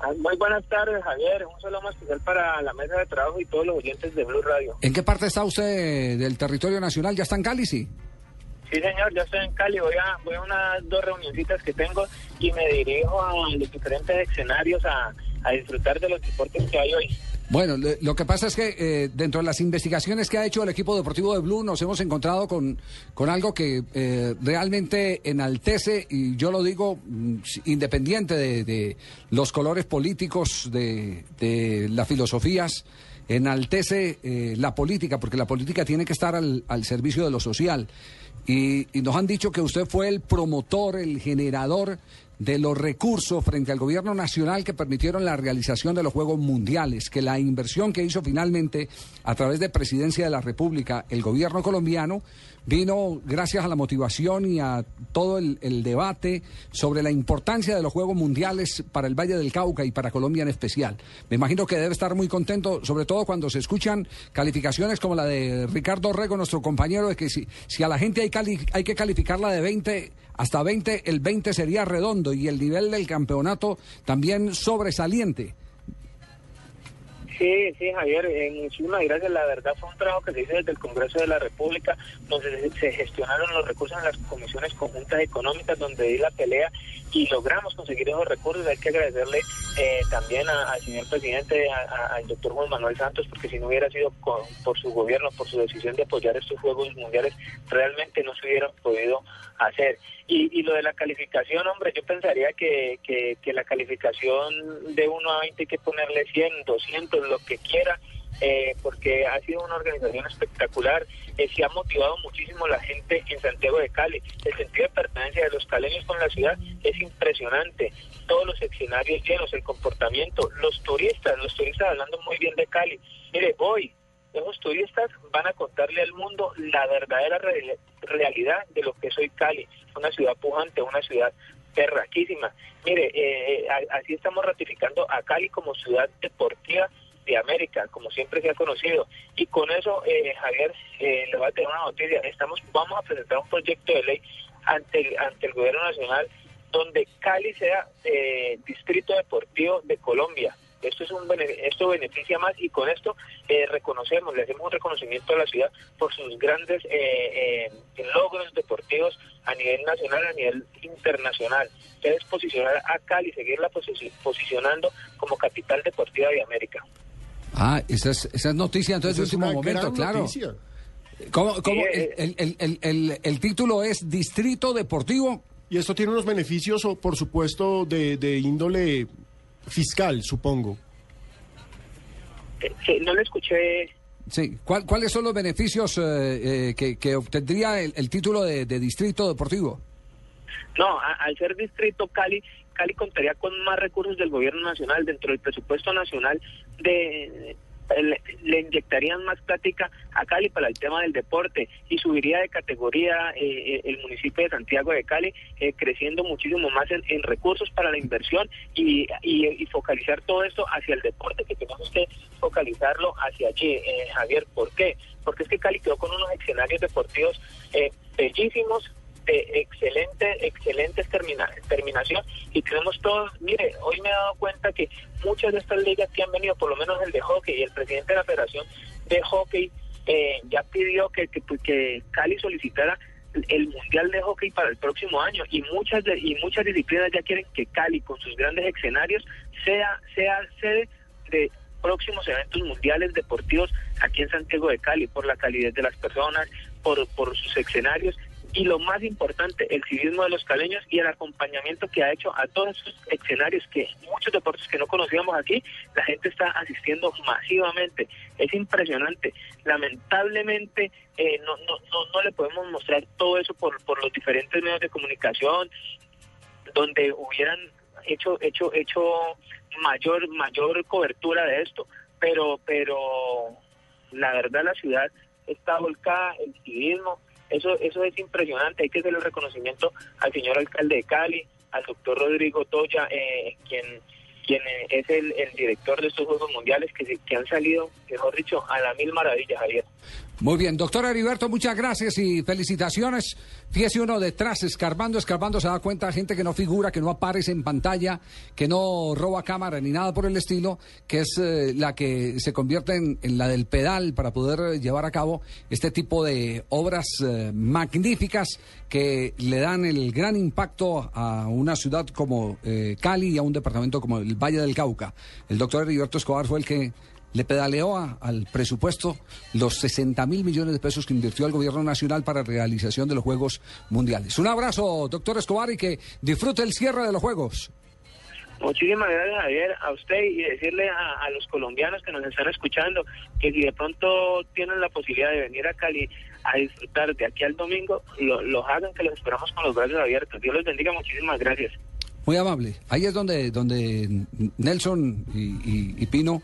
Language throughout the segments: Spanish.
Ah, Muy buenas tardes, Javier. Un saludo más especial para la mesa de trabajo y todos los oyentes de Blue Radio. ¿En qué parte está usted del territorio nacional? ¿Ya está en Cali, sí? Sí, señor, ya estoy en Cali. Voy a, voy a unas dos reunioncitas que tengo y me dirijo a los diferentes escenarios a, a disfrutar de los deportes que hay hoy. Bueno, lo que pasa es que eh, dentro de las investigaciones que ha hecho el equipo deportivo de Blue nos hemos encontrado con, con algo que eh, realmente enaltece, y yo lo digo mm, independiente de, de los colores políticos, de, de las filosofías, enaltece eh, la política, porque la política tiene que estar al, al servicio de lo social. Y, y nos han dicho que usted fue el promotor, el generador de los recursos frente al gobierno nacional que permitieron la realización de los Juegos Mundiales, que la inversión que hizo finalmente a través de Presidencia de la República el gobierno colombiano vino gracias a la motivación y a todo el, debate sobre la importancia de los Juegos Mundiales para el Valle del Cauca y para Colombia en especial. Me imagino que debe estar muy contento, sobre todo cuando se escuchan calificaciones como la de Ricardo Rego, nuestro compañero, de que si, si a la gente hay, cali- hay que calificarla de 20 hasta 20, el 20 sería redondo y el nivel del campeonato también sobresaliente. Sí, sí, Javier, eh, muchísimas gracias. La verdad fue un trabajo que se hizo desde el Congreso de la República, donde se gestionaron los recursos en las comisiones conjuntas económicas, donde di la pelea y logramos conseguir esos recursos. Hay que agradecerle eh, también al señor presidente, al doctor Juan Manuel Santos, porque si no hubiera sido con- por su gobierno, por su decisión de apoyar estos Juegos Mundiales, realmente no se hubieran podido hacer. Y, y lo de la calificación, hombre, yo pensaría que, que, que la calificación de 1 a 20 hay que ponerle 100, 200, lo que quiera, eh, porque ha sido una organización espectacular, eh, se ha motivado muchísimo la gente en Santiago de Cali. El sentido de pertenencia de los caleños con la ciudad es impresionante. Todos los escenarios llenos, el comportamiento, los turistas, los turistas hablando muy bien de Cali. Mire, hoy esos turistas van a contarle al mundo la verdadera re- realidad de lo que soy Cali, una ciudad pujante, una ciudad perraquísima. Mire, eh, a- así estamos ratificando a Cali como ciudad deportiva de América, como siempre se ha conocido. Y con eso, eh, Javier, eh, le voy a tener una noticia. Estamos, vamos a presentar un proyecto de ley ante ante el gobierno nacional donde Cali sea eh, distrito deportivo de Colombia. Esto es un esto beneficia más y con esto eh, reconocemos, le hacemos un reconocimiento a la ciudad por sus grandes eh, eh, logros deportivos a nivel nacional, a nivel internacional. Que es posicionar a Cali, seguirla posi- posicionando como capital deportiva de América. Ah, esa es, esa es noticia entonces de Esa es último momento, claro. noticia. ¿Cómo, cómo el, eh, el- el- el- el- el título es Distrito Deportivo? Y esto tiene unos beneficios, o, por supuesto, de, de índole fiscal, supongo. Sí, no le escuché. Sí. ¿Cuál- ¿Cuáles son los beneficios eh, eh, que, que obtendría el, el título de, de Distrito Deportivo? No, a- al ser distrito Cali, Cali contaría con más recursos del gobierno nacional dentro del presupuesto nacional de le, inyectarían más plática a Cali para el tema del deporte y subiría de categoría eh, el municipio de Santiago de Cali eh, creciendo muchísimo más en, recursos para la inversión y, y- y focalizar todo esto hacia el deporte que tenemos que focalizarlo hacia allí eh, Javier ¿por qué? porque es que Cali quedó con unos escenarios deportivos eh, bellísimos de excelente, excelentes termina, terminación. Y tenemos todos, mire, hoy me he dado cuenta que muchas de estas ligas que han venido, por lo menos el de hockey y el presidente de la Federación de Hockey eh, ya pidió que, que, que Cali solicitara el mundial de hockey para el próximo año. Y muchas de, y muchas disciplinas ya quieren que Cali con sus grandes escenarios sea sea sede de próximos eventos mundiales deportivos aquí en Santiago de Cali por la calidez de las personas por por sus escenarios y lo más importante, el civismo de los caleños y el acompañamiento que ha hecho a todos esos escenarios que muchos deportes que no conocíamos aquí, la gente está asistiendo masivamente. Es impresionante. Lamentablemente eh, no, no, no, no le podemos mostrar todo eso por, por los diferentes medios de comunicación, donde hubieran hecho hecho hecho mayor mayor cobertura de esto pero pero la verdad la ciudad está volcada el civismo eso eso es impresionante hay que hacer el reconocimiento al señor alcalde de Cali al doctor Rodrigo Toya eh, quien quien eh, es el, el, director de estos Juegos Mundiales que, que han salido, mejor dicho, a la mil maravillas, Javier. Muy bien, doctor Heriberto, muchas gracias y felicitaciones. Fíjese uno detrás, escarbando, escarbando, se da cuenta gente que no figura, que no aparece en pantalla, que no roba cámara ni nada por el estilo, que es eh, la que se convierte en, la del pedal para poder llevar a cabo este tipo de obras eh, magníficas que le dan el gran impacto a una ciudad como eh, Cali y a un departamento como el Valle del Cauca. El doctor Heriberto Escobar fue el que le pedaleó a, al presupuesto los 60 mil millones de pesos que invirtió el gobierno nacional para realización de los Juegos Mundiales. Un abrazo, doctor Escobar, y que disfrute el cierre de los Juegos. Muchísimas gracias, Javier, a usted y decirle a, a, los colombianos que nos están escuchando que si de pronto tienen la posibilidad de venir a Cali a disfrutar de aquí al domingo, lo, los hagan, que los esperamos con los brazos abiertos. Dios los bendiga, muchísimas gracias. Muy amable. Ahí es donde, donde Nelson y, y, y Pino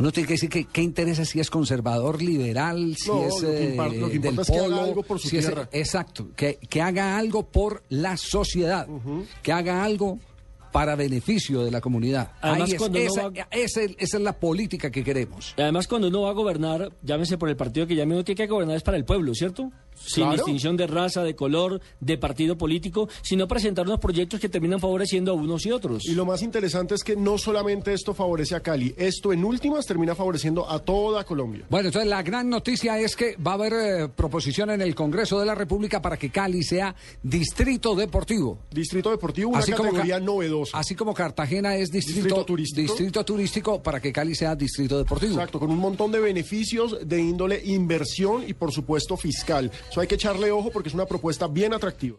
uno tiene que decir que qué interesa si es conservador, liberal, si no, es lo que, eh, impar, lo que del importa es que polo, haga algo por su si es- tierra. exacto, que, que haga algo por la sociedad, que haga algo para beneficio de la comunidad. Además, Ahí es- cuando uno esa, va- esa es- esa es la política que queremos. Y además, cuando uno va a gobernar, llámese por el partido que llame, uno tiene que gobernar es para el pueblo, ¿cierto? Sin Claro. distinción de raza, de color, de partido político, sino presentar unos proyectos que terminan favoreciendo a unos y otros. Y lo más interesante es que no solamente esto favorece a Cali, esto en últimas termina favoreciendo a toda Colombia. Bueno, entonces la gran noticia es que va a haber eh, proposición en el Congreso de la República para que Cali sea distrito deportivo. Distrito Deportivo, una categoría Ca- novedosa. Así como Cartagena es distrito, Distrito turístico. distrito turístico, para que Cali sea distrito deportivo. Exacto, con un montón de beneficios de índole inversión y por supuesto fiscal. Eso hay que echarle ojo porque es una propuesta bien atractiva.